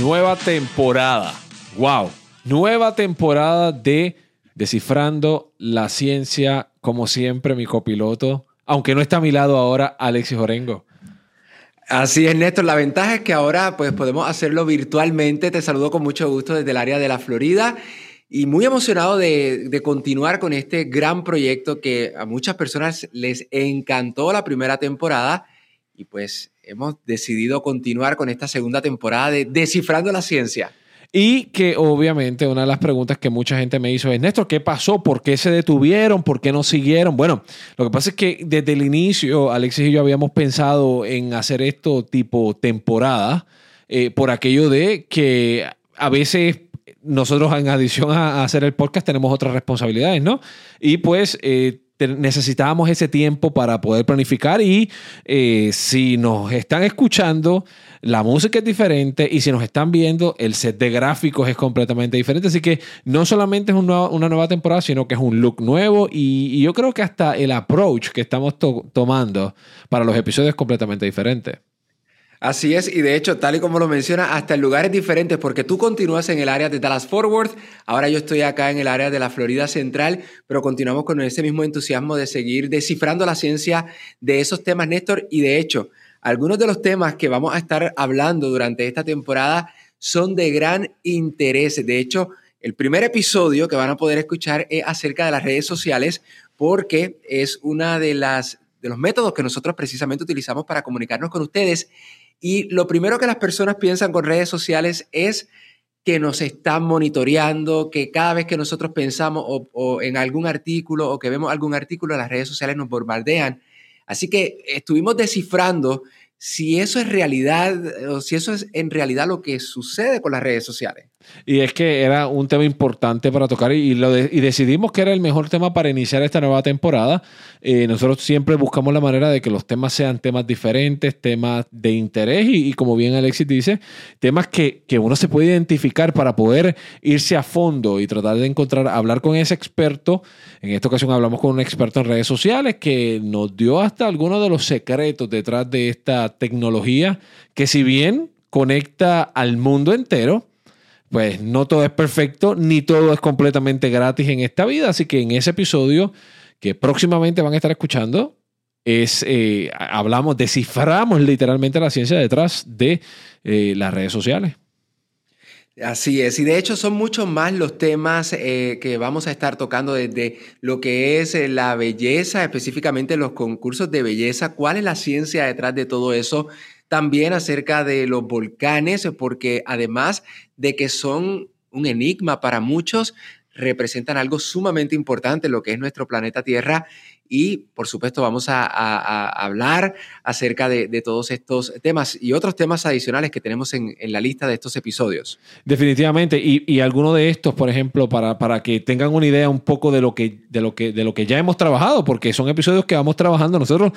nueva temporada. ¡Wow! Nueva temporada de Descifrando la Ciencia, como siempre, mi copiloto, aunque no está a mi lado ahora, Alexis Orengo. Así es, Néstor. La ventaja es que ahora pues, podemos hacerlo virtualmente. Te saludo con mucho gusto desde el área de la Florida y muy emocionado de, de, continuar con este gran proyecto que a muchas personas les encantó la primera temporada y pues hemos decidido continuar con esta segunda temporada de Descifrando la Ciencia. Y que obviamente una de las preguntas que mucha gente me hizo es, Néstor, ¿qué pasó? ¿Por qué se detuvieron? ¿Por qué no siguieron? Bueno, lo que pasa es que desde el inicio Alexis y yo habíamos pensado en hacer esto tipo temporada, eh, por aquello de que a veces nosotros en adición a, hacer el podcast tenemos otras responsabilidades, ¿no? Y pues... Eh, necesitábamos ese tiempo para poder planificar y eh, si nos están escuchando, la música es diferente y si nos están viendo, el set de gráficos es completamente diferente. Así que no solamente es una nueva temporada, sino que es un look nuevo y, yo creo que hasta el approach que estamos tomando para los episodios es completamente diferente. Así es, y de hecho, tal y como lo menciona, hasta en lugares diferentes, porque tú continúas en el área de Dallas Forward, ahora yo estoy acá en el área de la Florida Central, pero continuamos con ese mismo entusiasmo de seguir descifrando la ciencia de esos temas, Néstor, y de hecho, algunos de los temas que vamos a estar hablando durante esta temporada son de gran interés. De hecho, el primer episodio que van a poder escuchar es acerca de las redes sociales, porque es una de las de los métodos que nosotros precisamente utilizamos para comunicarnos con ustedes y lo primero que las personas piensan con redes sociales es que nos están monitoreando, que cada vez que nosotros pensamos o, en algún artículo o que vemos algún artículo, las redes sociales nos bombardean. Así que estuvimos descifrando si eso es realidad o si eso es en realidad lo que sucede con las redes sociales. Y es que era un tema importante para tocar y, lo y decidimos que era el mejor tema para iniciar esta nueva temporada. Eh, nosotros siempre buscamos la manera de que los temas sean temas diferentes, temas de interés y, como bien Alexis dice, temas que, que, uno se puede identificar para poder irse a fondo y tratar de encontrar, hablar con ese experto. En esta ocasión hablamos con un experto en redes sociales que nos dio hasta algunos de los secretos detrás de esta tecnología que si bien conecta al mundo entero, pues no todo es perfecto, ni todo es completamente gratis en esta vida. Así que en ese episodio que próximamente van a estar escuchando, es, eh, hablamos, desciframos literalmente la ciencia detrás de eh, las redes sociales. Así es, y de hecho son muchos más los temas eh, que vamos a estar tocando desde lo que es la belleza, específicamente los concursos de belleza, cuál es la ciencia detrás de todo eso, también acerca de los volcanes, porque además de que son un enigma para muchos, representan algo sumamente importante, lo que es nuestro planeta Tierra y por supuesto vamos a, hablar acerca de, todos estos temas y otros temas adicionales que tenemos en, la lista de estos episodios. Definitivamente, y, y alguno de estos, por ejemplo, para, para, que tengan una idea un poco de lo, que, de, lo que, de lo que ya hemos trabajado, porque son episodios que vamos trabajando nosotros.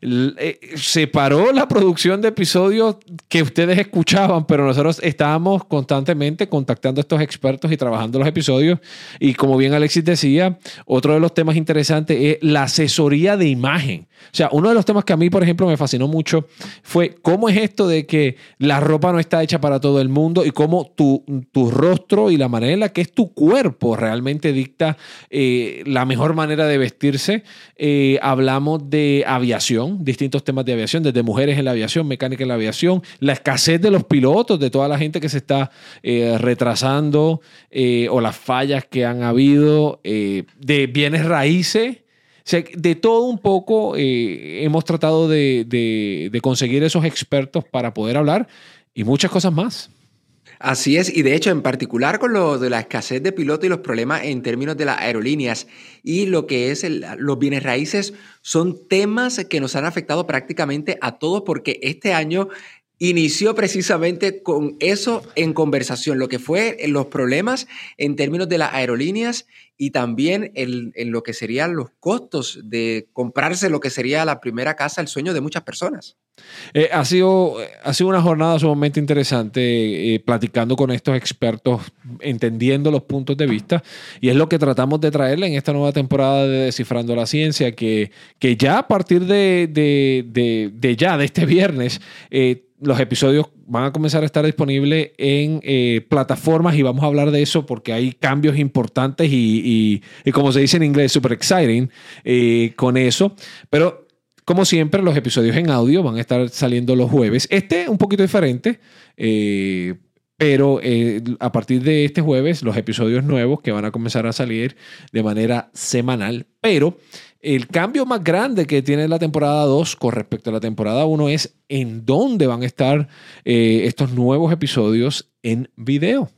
Eh, se paró la producción de episodios que ustedes escuchaban, pero nosotros estábamos constantemente contactando a estos expertos y trabajando los episodios. Y como bien Alexis decía, otro de los temas interesantes es las asesoría de imagen. O sea, uno de los temas que a mí, por ejemplo, me fascinó mucho fue cómo es esto de que la ropa no está hecha para todo el mundo y cómo tu, tu rostro y la manera en la que es tu cuerpo realmente dicta eh, la mejor manera de vestirse. Eh, hablamos de aviación, distintos temas de aviación, desde mujeres en la aviación, mecánica en la aviación, la escasez de los pilotos, de toda la gente que se está eh, retrasando o las fallas que han habido, de bienes raíces de todo un poco eh, hemos tratado de, conseguir esos expertos para poder hablar y muchas cosas más. Así es, y de hecho, en particular con lo de la escasez de pilotos y los problemas en términos de las aerolíneas y lo que es los bienes raíces, son temas que nos han afectado prácticamente a todos porque este año inició precisamente con eso en conversación, lo que fue los problemas en términos de las aerolíneas y también en, lo que serían los costos de comprarse lo que sería la primera casa, el sueño de muchas personas. Eh, ha, sido, ha sido una jornada sumamente interesante eh, platicando con estos expertos, entendiendo los puntos de vista, y es lo que tratamos de traerle en esta nueva temporada de Descifrando la Ciencia, que, que ya a partir de, de, de, ya, de este viernes, eh, los episodios van a comenzar a estar disponibles en eh, plataformas y vamos a hablar de eso porque hay cambios importantes y, como se dice en inglés, super exciting eh, con eso. Pero como siempre, los episodios en audio van a estar saliendo los jueves. Este un poquito diferente. Eh, pero a partir de este jueves, los episodios nuevos que van a comenzar a salir de manera semanal. Pero el cambio más grande que tiene la temporada 2 con respecto a la temporada 1 es en dónde van a estar eh, estos nuevos episodios en video.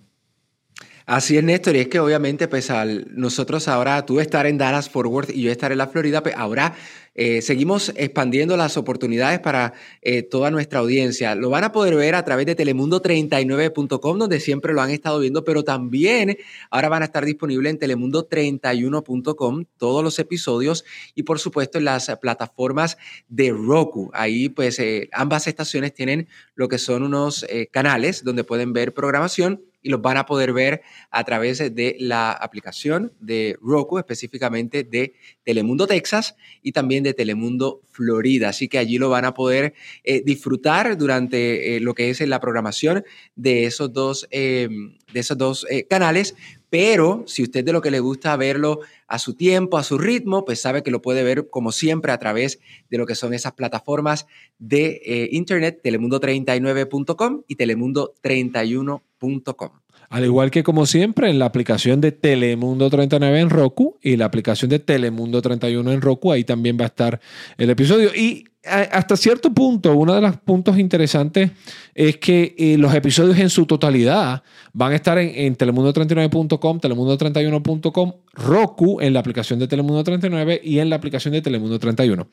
Así es, Néstor, y es que obviamente, pues nosotros ahora, tú estar en Dallas, Fort Worth y yo estar en la Florida, pues ahora eh, seguimos expandiendo las oportunidades para eh, toda nuestra audiencia. Lo van a poder ver a través de telemundo39.com, donde siempre lo han estado viendo, pero también ahora van a estar disponibles en telemundo31.com todos los episodios y por supuesto en las plataformas de Roku. Ahí pues eh, ambas estaciones tienen lo que son unos canales donde pueden ver programación y los van a poder ver a través de la aplicación de Roku, específicamente de Telemundo Texas y también de Telemundo Florida. Así que allí lo van a poder eh, disfrutar durante eh, lo que es la programación de esos dos, em, de esos dos eh, canales. Pero si usted de lo que le gusta verlo a su tiempo, a su ritmo, pues sabe que lo puede ver como siempre a través de lo que son esas plataformas de internet, telemundo39.com y telemundo31.com. Al igual que como siempre en la aplicación de Telemundo 39 en Roku y la aplicación de Telemundo 31 en Roku, ahí también va a estar el episodio. Y hasta cierto punto, uno de los puntos interesantes es que eh, los episodios en su totalidad van a estar en, telemundo39.com, telemundo31.com, Roku en la aplicación de Telemundo 39 y en la aplicación de Telemundo 31.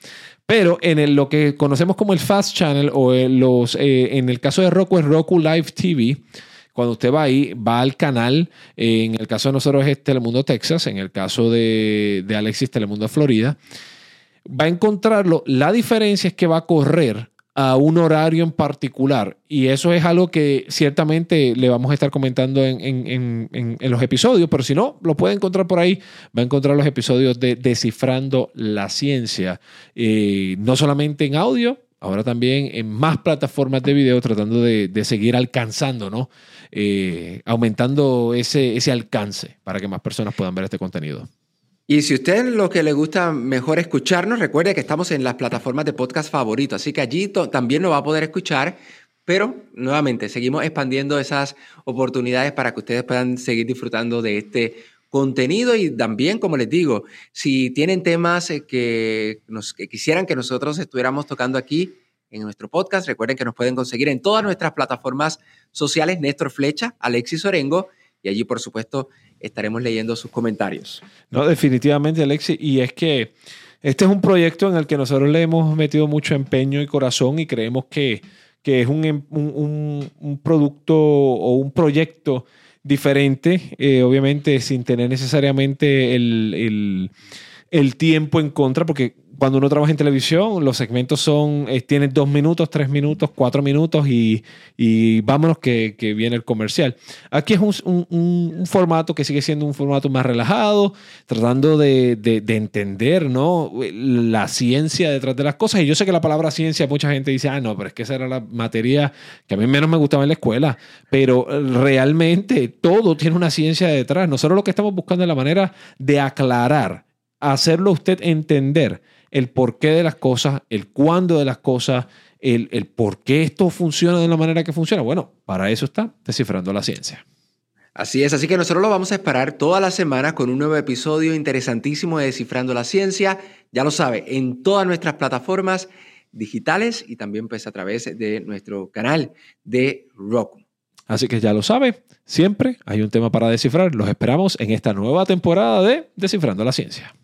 Pero en lo que conocemos como el Fast Channel o en, los, eh, en el caso de Roku es Roku Live TV cuando usted va ahí, va al canal. En el caso de nosotros es Telemundo Texas, en el caso de, Alexis Telemundo Florida. Va a encontrarlo. La diferencia es que va a correr a un horario en particular. Y eso es algo que ciertamente le vamos a estar comentando en, los episodios, pero si no, lo puede encontrar por ahí. Va a encontrar los episodios de Descifrando la Ciencia, eh, no solamente en audio, ahora también en más plataformas de video, tratando de, de seguir alcanzando, ¿no? Eh, aumentando ese, ese alcance para que más personas puedan ver este contenido. Y si usted lo que le gusta mejor escucharnos, recuerde que estamos en las plataformas de podcast favorito, así que allí también lo va a poder escuchar, pero nuevamente seguimos expandiendo esas oportunidades para que ustedes puedan seguir disfrutando de este contenido y también, como les digo, si tienen temas eh, que, nos, que quisieran que nosotros estuviéramos tocando aquí, en nuestro podcast. Recuerden que nos pueden conseguir en todas nuestras plataformas sociales, Néstor Flecha, Alexis Orengo, y allí, por supuesto, estaremos leyendo sus comentarios. No, definitivamente, Alexis, y es que este es un proyecto en el que nosotros le hemos metido mucho empeño y corazón y creemos que, que es un, em, un, un, producto o un proyecto diferente, eh, obviamente sin tener necesariamente el, el, el tiempo en contra, porque cuando uno trabaja en televisión, los segmentos son, eh, tienen dos minutos, tres minutos, cuatro minutos y, y vámonos que, que, viene el comercial. Aquí es un, un, formato que sigue siendo un formato más relajado, tratando de, de, de, entender ¿no? la ciencia detrás de las cosas. Y yo sé que la palabra ciencia, mucha gente dice, ah, no, pero es que esa era la materia que a mí menos me gustaba en la escuela. Pero realmente todo tiene una ciencia detrás. Nosotros lo que estamos buscando es la manera de aclarar, hacerlo usted entender el porqué de las cosas, el cuándo de las cosas, el, el por qué esto funciona de la manera que funciona. Bueno, para eso está descifrando la ciencia. Así es, así que nosotros lo vamos a esperar toda la semana con un nuevo episodio interesantísimo de Descifrando la Ciencia. Ya lo sabe, en todas nuestras plataformas digitales y también pues a través de nuestro canal de Roku. Así que ya lo sabe, siempre hay un tema para descifrar. Los esperamos en esta nueva temporada de Descifrando la Ciencia.